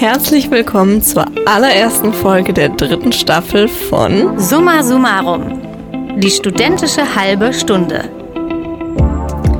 herzlich willkommen zur allerersten Folge der dritten Staffel von Summa Summarum. Die studentische halbe Stunde.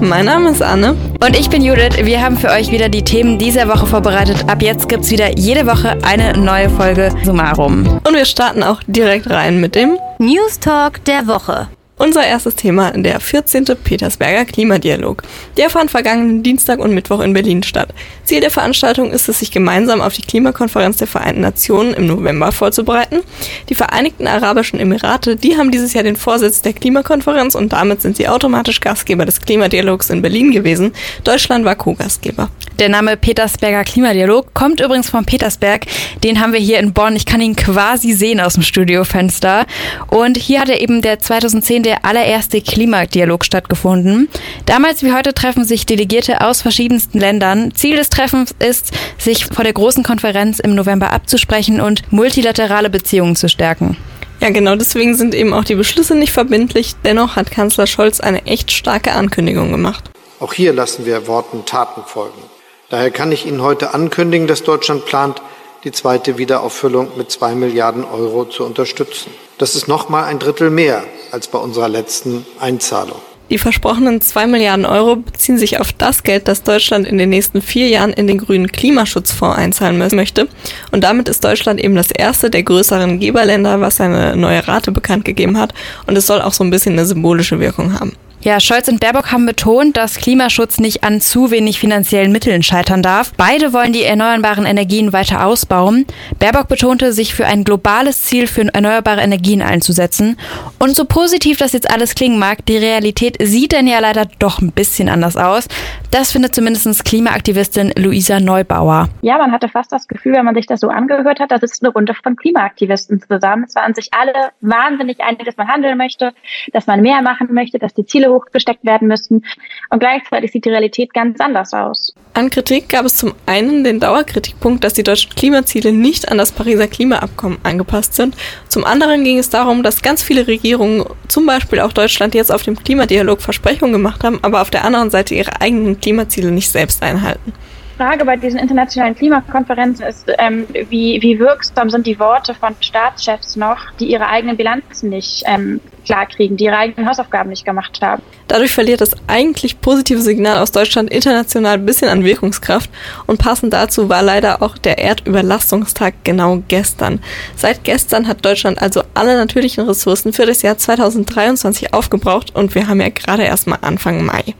Mein Name ist Anne. Und ich bin Judith. Wir haben für euch wieder die Themen dieser Woche vorbereitet. Ab jetzt gibt es wieder jede Woche eine neue Folge Summarum. Und wir starten auch direkt rein mit dem News Talk der Woche. Unser erstes Thema, der 14. Petersberger Klimadialog. Der fand vergangenen Dienstag und Mittwoch in Berlin statt. Ziel der Veranstaltung ist es, sich gemeinsam auf die Klimakonferenz der Vereinten Nationen im November vorzubereiten. Die Vereinigten Arabischen Emirate, die haben dieses Jahr den Vorsitz der Klimakonferenz und damit sind sie automatisch Gastgeber des Klimadialogs in Berlin gewesen. Deutschland war Co-Gastgeber. Der Name Petersberger Klimadialog kommt übrigens von Petersberg. Den haben wir hier in Bonn. Ich kann ihn quasi sehen aus dem Studiofenster. Und hier hat er eben der 2010 der allererste Klimadialog stattgefunden. Damals wie heute treffen sich Delegierte aus verschiedensten Ländern. Ziel des Treffens ist, sich vor der großen Konferenz im November abzusprechen und multilaterale Beziehungen zu stärken. Ja, genau deswegen sind eben auch die Beschlüsse nicht verbindlich. Dennoch hat Kanzler Scholz eine echt starke Ankündigung gemacht. Auch hier lassen wir Worten Taten folgen. Daher kann ich Ihnen heute ankündigen, dass Deutschland plant, die zweite Wiederauffüllung mit zwei Milliarden Euro zu unterstützen. Das ist nochmal ein Drittel mehr als bei unserer letzten Einzahlung. Die versprochenen zwei Milliarden Euro beziehen sich auf das Geld, das Deutschland in den nächsten vier Jahren in den grünen Klimaschutzfonds einzahlen möchte. Und damit ist Deutschland eben das erste der größeren Geberländer, was eine neue Rate bekannt gegeben hat. Und es soll auch so ein bisschen eine symbolische Wirkung haben. Ja, Scholz und Baerbock haben betont, dass Klimaschutz nicht an zu wenig finanziellen Mitteln scheitern darf. Beide wollen die erneuerbaren Energien weiter ausbauen. Baerbock betonte, sich für ein globales Ziel für erneuerbare Energien einzusetzen. Und so positiv das jetzt alles klingen mag, die Realität sieht denn ja leider doch ein bisschen anders aus. Das findet zumindest Klimaaktivistin Luisa Neubauer. Ja, man hatte fast das Gefühl, wenn man sich das so angehört hat, da sitzt eine Runde von Klimaaktivisten zusammen. Es waren sich alle wahnsinnig einig, dass man handeln möchte, dass man mehr machen möchte, dass die Ziele hochgesteckt werden müssen. Und gleichzeitig sieht die Realität ganz anders aus. An Kritik gab es zum einen den Dauerkritikpunkt, dass die deutschen Klimaziele nicht an das Pariser Klimaabkommen angepasst sind. Zum anderen ging es darum, dass ganz viele Regierungen, zum Beispiel auch Deutschland, jetzt auf dem Klimadialog Versprechungen gemacht haben, aber auf der anderen Seite ihre eigenen Klimaziele nicht selbst einhalten. Frage bei diesen internationalen Klimakonferenzen ist, ähm, wie, wie wirksam sind die Worte von Staatschefs noch, die ihre eigenen Bilanzen nicht ähm, klarkriegen, die ihre eigenen Hausaufgaben nicht gemacht haben. Dadurch verliert das eigentlich positive Signal aus Deutschland international ein bisschen an Wirkungskraft und passend dazu war leider auch der Erdüberlastungstag genau gestern. Seit gestern hat Deutschland also alle natürlichen Ressourcen für das Jahr 2023 aufgebraucht und wir haben ja gerade erst mal Anfang Mai.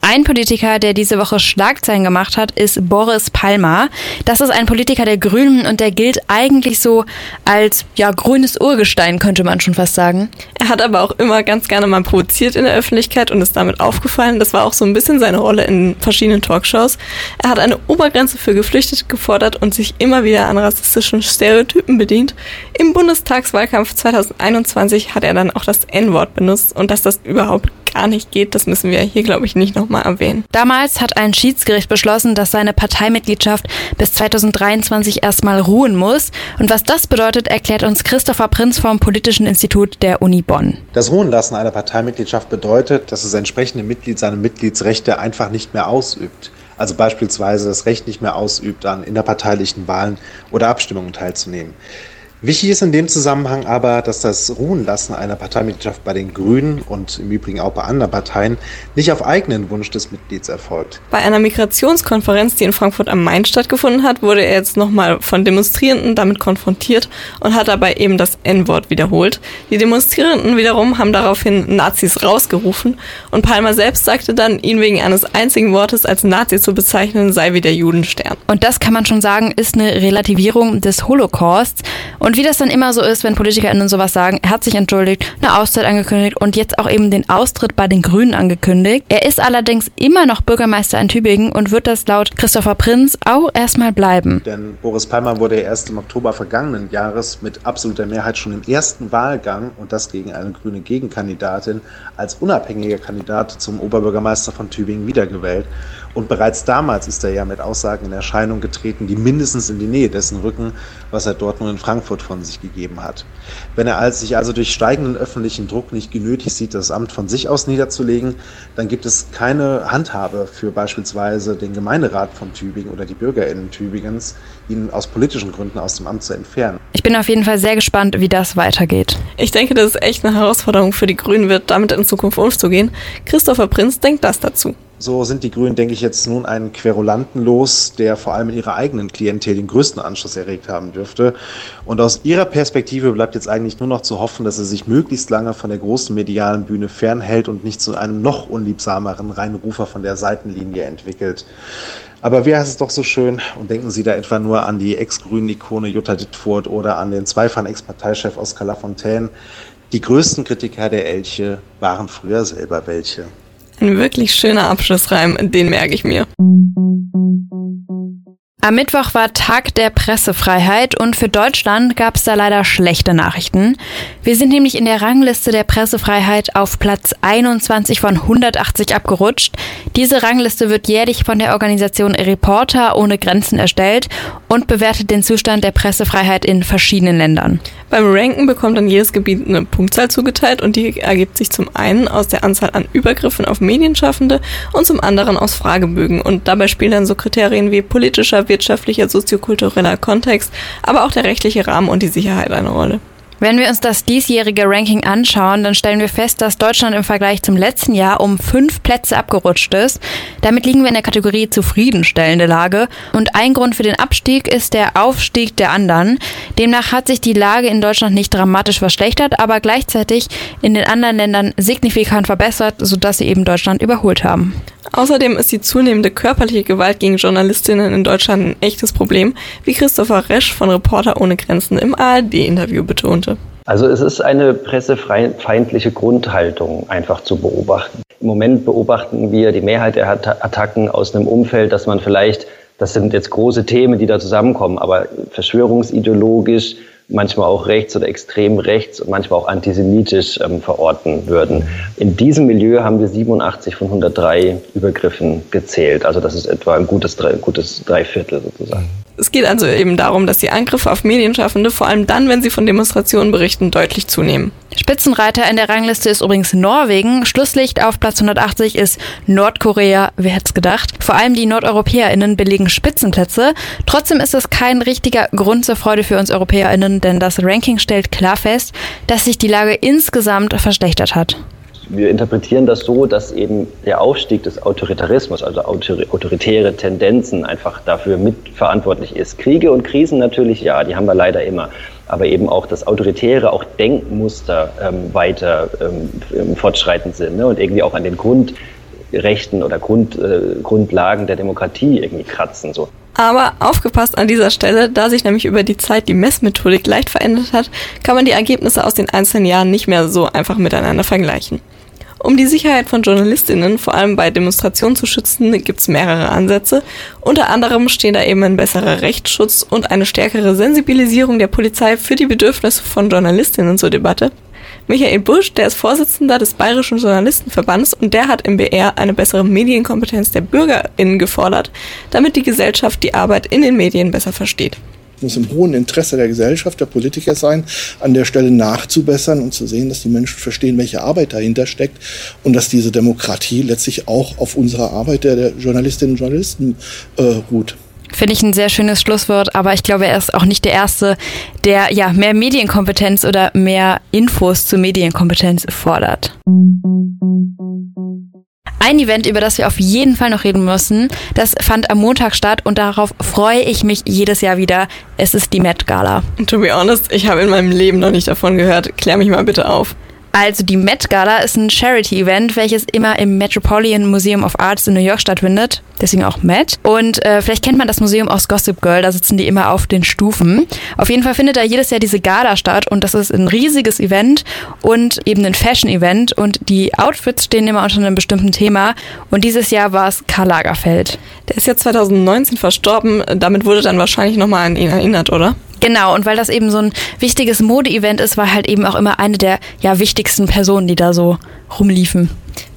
Ein Politiker, der diese Woche Schlagzeilen gemacht hat, ist Boris Palmer. Das ist ein Politiker der Grünen und der gilt eigentlich so als ja grünes Urgestein, könnte man schon fast sagen. Er hat aber auch immer ganz gerne mal provoziert in der Öffentlichkeit und ist damit aufgefallen. Das war auch so ein bisschen seine Rolle in verschiedenen Talkshows. Er hat eine Obergrenze für Geflüchtete gefordert und sich immer wieder an rassistischen Stereotypen bedient. Im Bundestagswahlkampf 2021 hat er dann auch das N-Wort benutzt und dass das überhaupt gar nicht geht, das müssen wir hier, glaube ich, nicht nochmal erwähnen. Damals hat ein Schiedsgericht beschlossen, dass seine Parteimitgliedschaft bis 2023 erstmal ruhen muss. Und was das bedeutet, erklärt uns Christopher Prinz vom Politischen Institut der Uni Bonn. Das Ruhenlassen einer Parteimitgliedschaft bedeutet, dass das entsprechende Mitglied seine Mitgliedsrechte einfach nicht mehr ausübt. Also beispielsweise das Recht nicht mehr ausübt, an innerparteilichen Wahlen oder Abstimmungen teilzunehmen. Wichtig ist in dem Zusammenhang aber, dass das Ruhenlassen einer Parteimitgliedschaft bei den Grünen und im Übrigen auch bei anderen Parteien nicht auf eigenen Wunsch des Mitglieds erfolgt. Bei einer Migrationskonferenz, die in Frankfurt am Main stattgefunden hat, wurde er jetzt nochmal von Demonstrierenden damit konfrontiert und hat dabei eben das N-Wort wiederholt. Die Demonstrierenden wiederum haben daraufhin Nazis rausgerufen und Palmer selbst sagte dann, ihn wegen eines einzigen Wortes als Nazi zu bezeichnen, sei wie der Judenstern. Und das kann man schon sagen, ist eine Relativierung des Holocausts. Und wie das dann immer so ist, wenn PolitikerInnen sowas sagen, er hat sich entschuldigt, eine Auszeit angekündigt und jetzt auch eben den Austritt bei den Grünen angekündigt. Er ist allerdings immer noch Bürgermeister in Tübingen und wird das laut Christopher Prinz auch erstmal bleiben. Denn Boris Palmer wurde erst im Oktober vergangenen Jahres mit absoluter Mehrheit schon im ersten Wahlgang und das gegen eine grüne Gegenkandidatin als unabhängiger Kandidat zum Oberbürgermeister von Tübingen wiedergewählt. Und bereits damals ist er ja mit Aussagen in Erscheinung getreten, die mindestens in die Nähe dessen rücken, was er dort nun in Frankfurt von sich gegeben hat. Wenn er sich also durch steigenden öffentlichen Druck nicht genötigt sieht, das Amt von sich aus niederzulegen, dann gibt es keine Handhabe für beispielsweise den Gemeinderat von Tübingen oder die BürgerInnen Tübingens, ihn aus politischen Gründen aus dem Amt zu entfernen. Ich bin auf jeden Fall sehr gespannt, wie das weitergeht. Ich denke, dass es echt eine Herausforderung für die Grünen wird, damit in Zukunft umzugehen. Christopher Prinz denkt das dazu. So sind die Grünen, denke ich, jetzt nun einen Querulanten los, der vor allem in ihrer eigenen Klientel den größten Anschluss erregt haben dürfte. Und aus ihrer Perspektive bleibt jetzt eigentlich nur noch zu hoffen, dass er sich möglichst lange von der großen medialen Bühne fernhält und nicht zu einem noch unliebsameren Reinrufer von der Seitenlinie entwickelt. Aber wie heißt es doch so schön? Und denken Sie da etwa nur an die ex-grünen Ikone Jutta Dittfurt oder an den zweifachen Ex-Parteichef Oskar Lafontaine. Die größten Kritiker der Elche waren früher selber welche. Ein wirklich schöner Abschlussreim, den merke ich mir. Am Mittwoch war Tag der Pressefreiheit und für Deutschland gab es da leider schlechte Nachrichten. Wir sind nämlich in der Rangliste der Pressefreiheit auf Platz 21 von 180 abgerutscht. Diese Rangliste wird jährlich von der Organisation Reporter ohne Grenzen erstellt und bewertet den Zustand der Pressefreiheit in verschiedenen Ländern. Beim Ranken bekommt dann jedes Gebiet eine Punktzahl zugeteilt und die ergibt sich zum einen aus der Anzahl an Übergriffen auf Medienschaffende und zum anderen aus Fragebögen. Und dabei spielen dann so Kriterien wie politischer wirtschaftlicher, soziokultureller Kontext, aber auch der rechtliche Rahmen und die Sicherheit eine Rolle. Wenn wir uns das diesjährige Ranking anschauen, dann stellen wir fest, dass Deutschland im Vergleich zum letzten Jahr um fünf Plätze abgerutscht ist. Damit liegen wir in der Kategorie zufriedenstellende Lage. Und ein Grund für den Abstieg ist der Aufstieg der anderen. Demnach hat sich die Lage in Deutschland nicht dramatisch verschlechtert, aber gleichzeitig in den anderen Ländern signifikant verbessert, sodass sie eben Deutschland überholt haben. Außerdem ist die zunehmende körperliche Gewalt gegen Journalistinnen in Deutschland ein echtes Problem, wie Christopher Resch von Reporter ohne Grenzen im ARD-Interview betonte. Also es ist eine pressefeindliche Grundhaltung einfach zu beobachten. Im Moment beobachten wir die Mehrheit der Attacken aus einem Umfeld, dass man vielleicht, das sind jetzt große Themen, die da zusammenkommen, aber verschwörungsideologisch manchmal auch rechts oder extrem rechts und manchmal auch antisemitisch ähm, verorten würden. In diesem Milieu haben wir 87 von 103 Übergriffen gezählt. Also das ist etwa ein gutes, gutes Dreiviertel sozusagen. Es geht also eben darum, dass die Angriffe auf Medienschaffende vor allem dann, wenn sie von Demonstrationen berichten, deutlich zunehmen. Spitzenreiter in der Rangliste ist übrigens Norwegen. Schlusslicht auf Platz 180 ist Nordkorea. Wer hätte es gedacht? Vor allem die NordeuropäerInnen belegen Spitzenplätze. Trotzdem ist es kein richtiger Grund zur Freude für uns EuropäerInnen, denn das Ranking stellt klar fest, dass sich die Lage insgesamt verschlechtert hat wir interpretieren das so, dass eben der Aufstieg des Autoritarismus, also autoritäre Tendenzen einfach dafür mitverantwortlich ist. Kriege und Krisen natürlich, ja, die haben wir leider immer. Aber eben auch das autoritäre, auch Denkmuster ähm, weiter ähm, fortschreitend sind ne? und irgendwie auch an den Grundrechten oder Grund, äh, Grundlagen der Demokratie irgendwie kratzen. So. Aber aufgepasst an dieser Stelle, da sich nämlich über die Zeit die Messmethodik leicht verändert hat, kann man die Ergebnisse aus den einzelnen Jahren nicht mehr so einfach miteinander vergleichen. Um die Sicherheit von Journalistinnen, vor allem bei Demonstrationen zu schützen, gibt es mehrere Ansätze. Unter anderem stehen da eben ein besserer Rechtsschutz und eine stärkere Sensibilisierung der Polizei für die Bedürfnisse von Journalistinnen zur Debatte. Michael Busch, der ist Vorsitzender des Bayerischen Journalistenverbandes und der hat im BR eine bessere Medienkompetenz der BürgerInnen gefordert, damit die Gesellschaft die Arbeit in den Medien besser versteht. Muss im hohen Interesse der Gesellschaft, der Politiker sein, an der Stelle nachzubessern und zu sehen, dass die Menschen verstehen, welche Arbeit dahinter steckt und dass diese Demokratie letztlich auch auf unserer Arbeit der, der Journalistinnen und Journalisten äh, ruht. Finde ich ein sehr schönes Schlusswort, aber ich glaube, er ist auch nicht der Erste, der ja mehr Medienkompetenz oder mehr Infos zur Medienkompetenz fordert. Ein Event, über das wir auf jeden Fall noch reden müssen, das fand am Montag statt und darauf freue ich mich jedes Jahr wieder. Es ist die Met Gala. To be honest, ich habe in meinem Leben noch nicht davon gehört. Klär mich mal bitte auf. Also die Met Gala ist ein Charity-Event, welches immer im Metropolitan Museum of Arts in New York stattfindet. Deswegen auch Met. Und äh, vielleicht kennt man das Museum aus Gossip Girl, da sitzen die immer auf den Stufen. Auf jeden Fall findet da jedes Jahr diese Gala statt und das ist ein riesiges Event und eben ein Fashion-Event und die Outfits stehen immer unter einem bestimmten Thema und dieses Jahr war es Karl Lagerfeld. Der ist ja 2019 verstorben, damit wurde dann wahrscheinlich nochmal an ihn erinnert, oder? Genau, und weil das eben so ein wichtiges Mode-Event ist, war halt eben auch immer eine der ja, wichtigsten Personen, die da so rumliefen.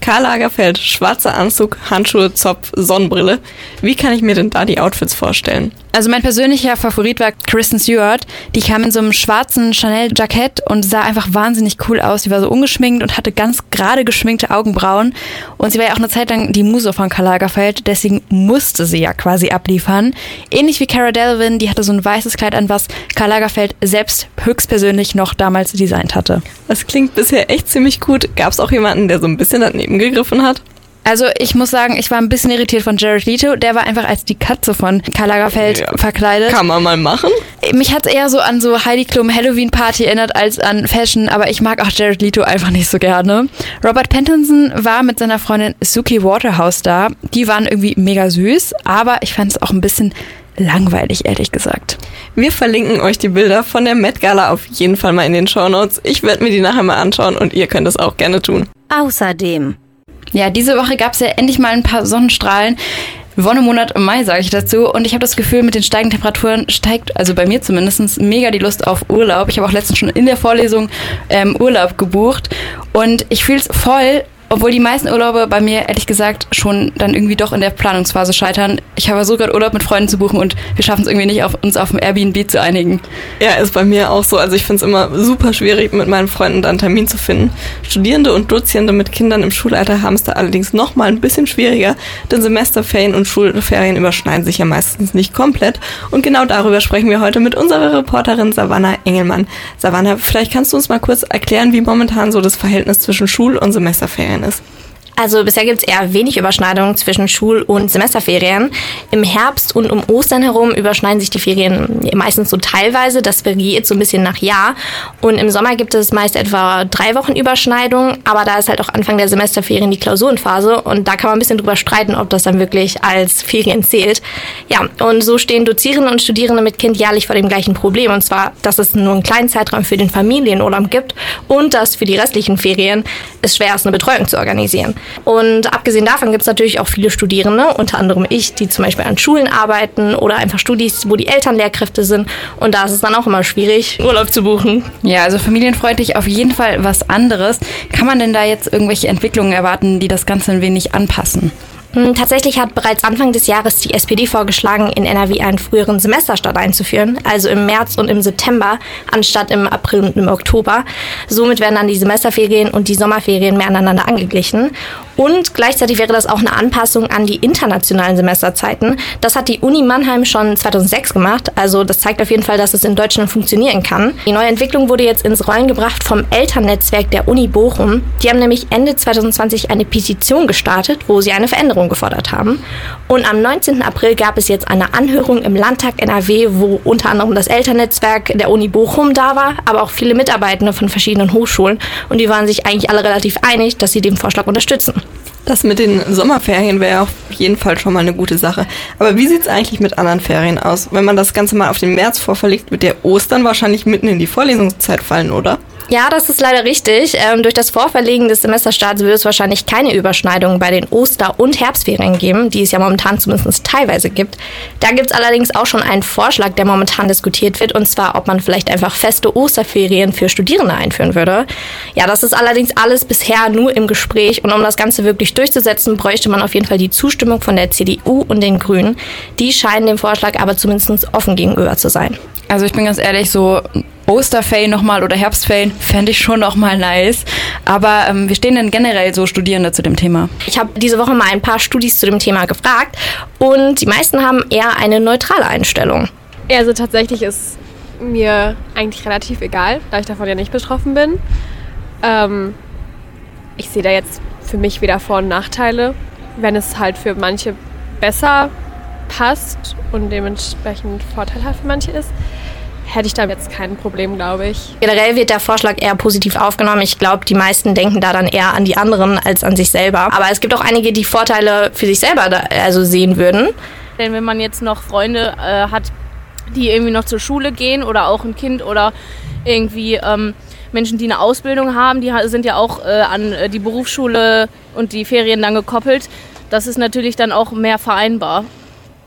Karl Lagerfeld, schwarzer Anzug, Handschuhe, Zopf, Sonnenbrille. Wie kann ich mir denn da die Outfits vorstellen? Also mein persönlicher Favorit war Kristen Stewart. Die kam in so einem schwarzen Chanel-Jackett und sah einfach wahnsinnig cool aus. Sie war so ungeschminkt und hatte ganz gerade geschminkte Augenbrauen. Und sie war ja auch eine Zeit lang die Muse von Karl Lagerfeld, deswegen musste sie ja quasi abliefern. Ähnlich wie Cara Delevingne, die hatte so ein weißes Kleid an, was Karl Lagerfeld selbst höchstpersönlich noch damals designt hatte. Das klingt bisher echt ziemlich gut. Gab es auch jemanden, der so ein bisschen daneben gegriffen hat? Also ich muss sagen, ich war ein bisschen irritiert von Jared Leto. Der war einfach als die Katze von Karl Lagerfeld ja, verkleidet. Kann man mal machen. Mich hat es eher so an so Heidi Klum Halloween Party erinnert als an Fashion, aber ich mag auch Jared Leto einfach nicht so gerne. Robert Pattinson war mit seiner Freundin Suki Waterhouse da. Die waren irgendwie mega süß, aber ich fand es auch ein bisschen langweilig, ehrlich gesagt. Wir verlinken euch die Bilder von der Met Gala auf jeden Fall mal in den Show Notes. Ich werde mir die nachher mal anschauen und ihr könnt es auch gerne tun. Außerdem ja, diese Woche gab es ja endlich mal ein paar Sonnenstrahlen. Wonnemonat im Mai, sage ich dazu. Und ich habe das Gefühl, mit den steigenden Temperaturen steigt, also bei mir zumindest, mega die Lust auf Urlaub. Ich habe auch letztens schon in der Vorlesung ähm, Urlaub gebucht. Und ich fühle es voll, obwohl die meisten Urlaube bei mir ehrlich gesagt schon dann irgendwie doch in der Planungsphase scheitern. Ich habe versucht, gerade Urlaub mit Freunden zu buchen und wir schaffen es irgendwie nicht, auf, uns auf dem Airbnb zu einigen. Ja, ist bei mir auch so. Also ich finde es immer super schwierig, mit meinen Freunden dann einen Termin zu finden. Studierende und Dozierende mit Kindern im Schulalter haben es da allerdings noch mal ein bisschen schwieriger, denn Semesterferien und Schulferien überschneiden sich ja meistens nicht komplett. Und genau darüber sprechen wir heute mit unserer Reporterin Savannah Engelmann. Savannah, vielleicht kannst du uns mal kurz erklären, wie momentan so das Verhältnis zwischen Schul- und Semesterferien Ferien ist. Also bisher gibt es eher wenig Überschneidungen zwischen Schul- und Semesterferien. Im Herbst und um Ostern herum überschneiden sich die Ferien meistens so teilweise. Das variiert so ein bisschen nach Jahr. Und im Sommer gibt es meist etwa drei Wochen Überschneidung. Aber da ist halt auch Anfang der Semesterferien die Klausurenphase. Und da kann man ein bisschen drüber streiten, ob das dann wirklich als Ferien zählt. Ja, und so stehen Dozierende und Studierende mit Kind jährlich vor dem gleichen Problem. Und zwar, dass es nur einen kleinen Zeitraum für den Familienurlaub gibt und dass für die restlichen Ferien es schwer ist, eine Betreuung zu organisieren. Und abgesehen davon gibt es natürlich auch viele Studierende, unter anderem ich, die zum Beispiel an Schulen arbeiten oder einfach Studis, wo die Eltern Lehrkräfte sind. Und da ist es dann auch immer schwierig, Urlaub zu buchen. Ja, also familienfreundlich auf jeden Fall was anderes. Kann man denn da jetzt irgendwelche Entwicklungen erwarten, die das Ganze ein wenig anpassen? Hm, tatsächlich hat bereits Anfang des Jahres die SPD vorgeschlagen, in NRW einen früheren Semesterstart einzuführen, also im März und im September anstatt im April und im Oktober. Somit werden dann die Semesterferien und die Sommerferien mehr aneinander angeglichen. Und gleichzeitig wäre das auch eine Anpassung an die internationalen Semesterzeiten. Das hat die Uni Mannheim schon 2006 gemacht. Also das zeigt auf jeden Fall, dass es in Deutschland funktionieren kann. Die neue Entwicklung wurde jetzt ins Rollen gebracht vom Elternnetzwerk der Uni Bochum. Die haben nämlich Ende 2020 eine Petition gestartet, wo sie eine Veränderung gefordert haben. Und am 19. April gab es jetzt eine Anhörung im Landtag NRW, wo unter anderem das Elternnetzwerk der Uni Bochum da war, aber auch viele Mitarbeitende von verschiedenen Hochschulen. Und die waren sich eigentlich alle relativ einig, dass sie den Vorschlag unterstützen. Das mit den Sommerferien wäre auf jeden Fall schon mal eine gute Sache. Aber wie sieht es eigentlich mit anderen Ferien aus? Wenn man das Ganze mal auf den März vorverlegt, wird der Ostern wahrscheinlich mitten in die Vorlesungszeit fallen, oder? Ja, das ist leider richtig. Ähm, durch das Vorverlegen des Semesterstarts wird es wahrscheinlich keine Überschneidung bei den Oster- und Herbstferien geben, die es ja momentan zumindest teilweise gibt. Da gibt es allerdings auch schon einen Vorschlag, der momentan diskutiert wird, und zwar, ob man vielleicht einfach feste Osterferien für Studierende einführen würde. Ja, das ist allerdings alles bisher nur im Gespräch und um das Ganze wirklich durchzusetzen, bräuchte man auf jeden Fall die Zustimmung von der CDU und den Grünen. Die scheinen dem Vorschlag aber zumindest offen gegenüber zu sein. Also ich bin ganz ehrlich, so Osterferien nochmal oder Herbstferien fände ich schon nochmal nice. Aber ähm, wie stehen denn generell so Studierende zu dem Thema? Ich habe diese Woche mal ein paar Studis zu dem Thema gefragt und die meisten haben eher eine neutrale Einstellung. Also tatsächlich ist mir eigentlich relativ egal, da ich davon ja nicht betroffen bin. Ähm, ich sehe da jetzt für mich weder Vor- und Nachteile. Wenn es halt für manche besser passt und dementsprechend vorteilhaft für manche ist, hätte ich da jetzt kein Problem, glaube ich. Generell wird der Vorschlag eher positiv aufgenommen. Ich glaube, die meisten denken da dann eher an die anderen als an sich selber. Aber es gibt auch einige, die Vorteile für sich selber da, also sehen würden. Denn wenn man jetzt noch Freunde äh, hat, die irgendwie noch zur Schule gehen oder auch ein Kind oder irgendwie ähm, Menschen, die eine Ausbildung haben, die sind ja auch äh, an äh, die Berufsschule und die Ferien dann gekoppelt. Das ist natürlich dann auch mehr vereinbar.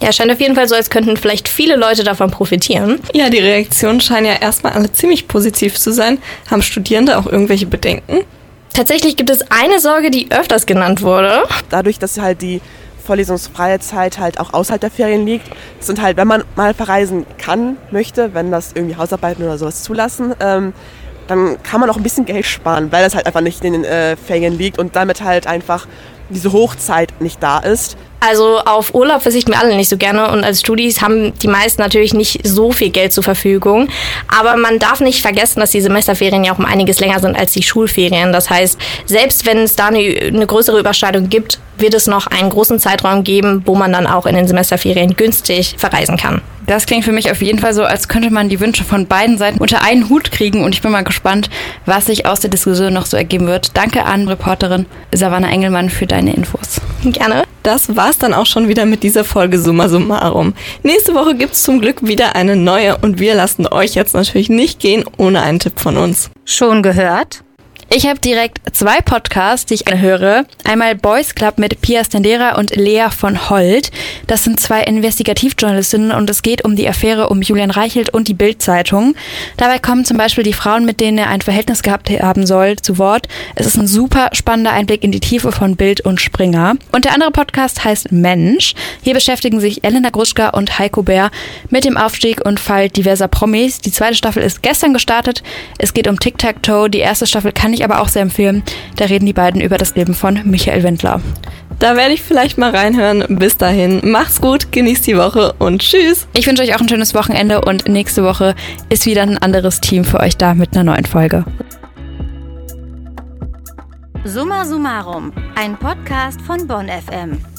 Ja, scheint auf jeden Fall so, als könnten vielleicht viele Leute davon profitieren. Ja, die Reaktionen scheinen ja erstmal alle ziemlich positiv zu sein. Haben Studierende auch irgendwelche Bedenken? Tatsächlich gibt es eine Sorge, die öfters genannt wurde. Dadurch, dass halt die vorlesungsfreie Zeit halt auch außerhalb der Ferien liegt, sind halt, wenn man mal verreisen kann, möchte, wenn das irgendwie Hausarbeiten oder sowas zulassen, ähm, dann kann man auch ein bisschen Geld sparen, weil das halt einfach nicht in den äh, Ferien liegt und damit halt einfach diese Hochzeit nicht da ist. Also auf Urlaub verzichten wir alle nicht so gerne und als Studis haben die meisten natürlich nicht so viel Geld zur Verfügung. Aber man darf nicht vergessen, dass die Semesterferien ja auch um einiges länger sind als die Schulferien. Das heißt, selbst wenn es da eine, eine größere Überschneidung gibt, wird es noch einen großen Zeitraum geben, wo man dann auch in den Semesterferien günstig verreisen kann. Das klingt für mich auf jeden Fall so, als könnte man die Wünsche von beiden Seiten unter einen Hut kriegen und ich bin mal gespannt, was sich aus der Diskussion noch so ergeben wird. Danke an Reporterin Savannah Engelmann für deine Infos. Gerne. Das war's dann auch schon wieder mit dieser Folge Summa Summarum. Nächste Woche gibt's zum Glück wieder eine neue und wir lassen euch jetzt natürlich nicht gehen ohne einen Tipp von uns. Schon gehört? Ich habe direkt zwei Podcasts, die ich höre. Einmal Boys Club mit Pia Stendera und Lea von Holt. Das sind zwei Investigativjournalistinnen und es geht um die Affäre um Julian Reichelt und die Bild-Zeitung. Dabei kommen zum Beispiel die Frauen, mit denen er ein Verhältnis gehabt haben soll, zu Wort. Es ist ein super spannender Einblick in die Tiefe von Bild und Springer. Und der andere Podcast heißt Mensch. Hier beschäftigen sich Elena Gruschka und Heiko Bär mit dem Aufstieg und Fall diverser Promis. Die zweite Staffel ist gestern gestartet. Es geht um Tic-Tac-Toe. Die erste Staffel kann ich aber auch sehr empfehlen. Da reden die beiden über das Leben von Michael Wendler. Da werde ich vielleicht mal reinhören. Bis dahin, macht's gut, genießt die Woche und tschüss. Ich wünsche euch auch ein schönes Wochenende und nächste Woche ist wieder ein anderes Team für euch da mit einer neuen Folge. Summa Summarum, ein Podcast von Bonn FM.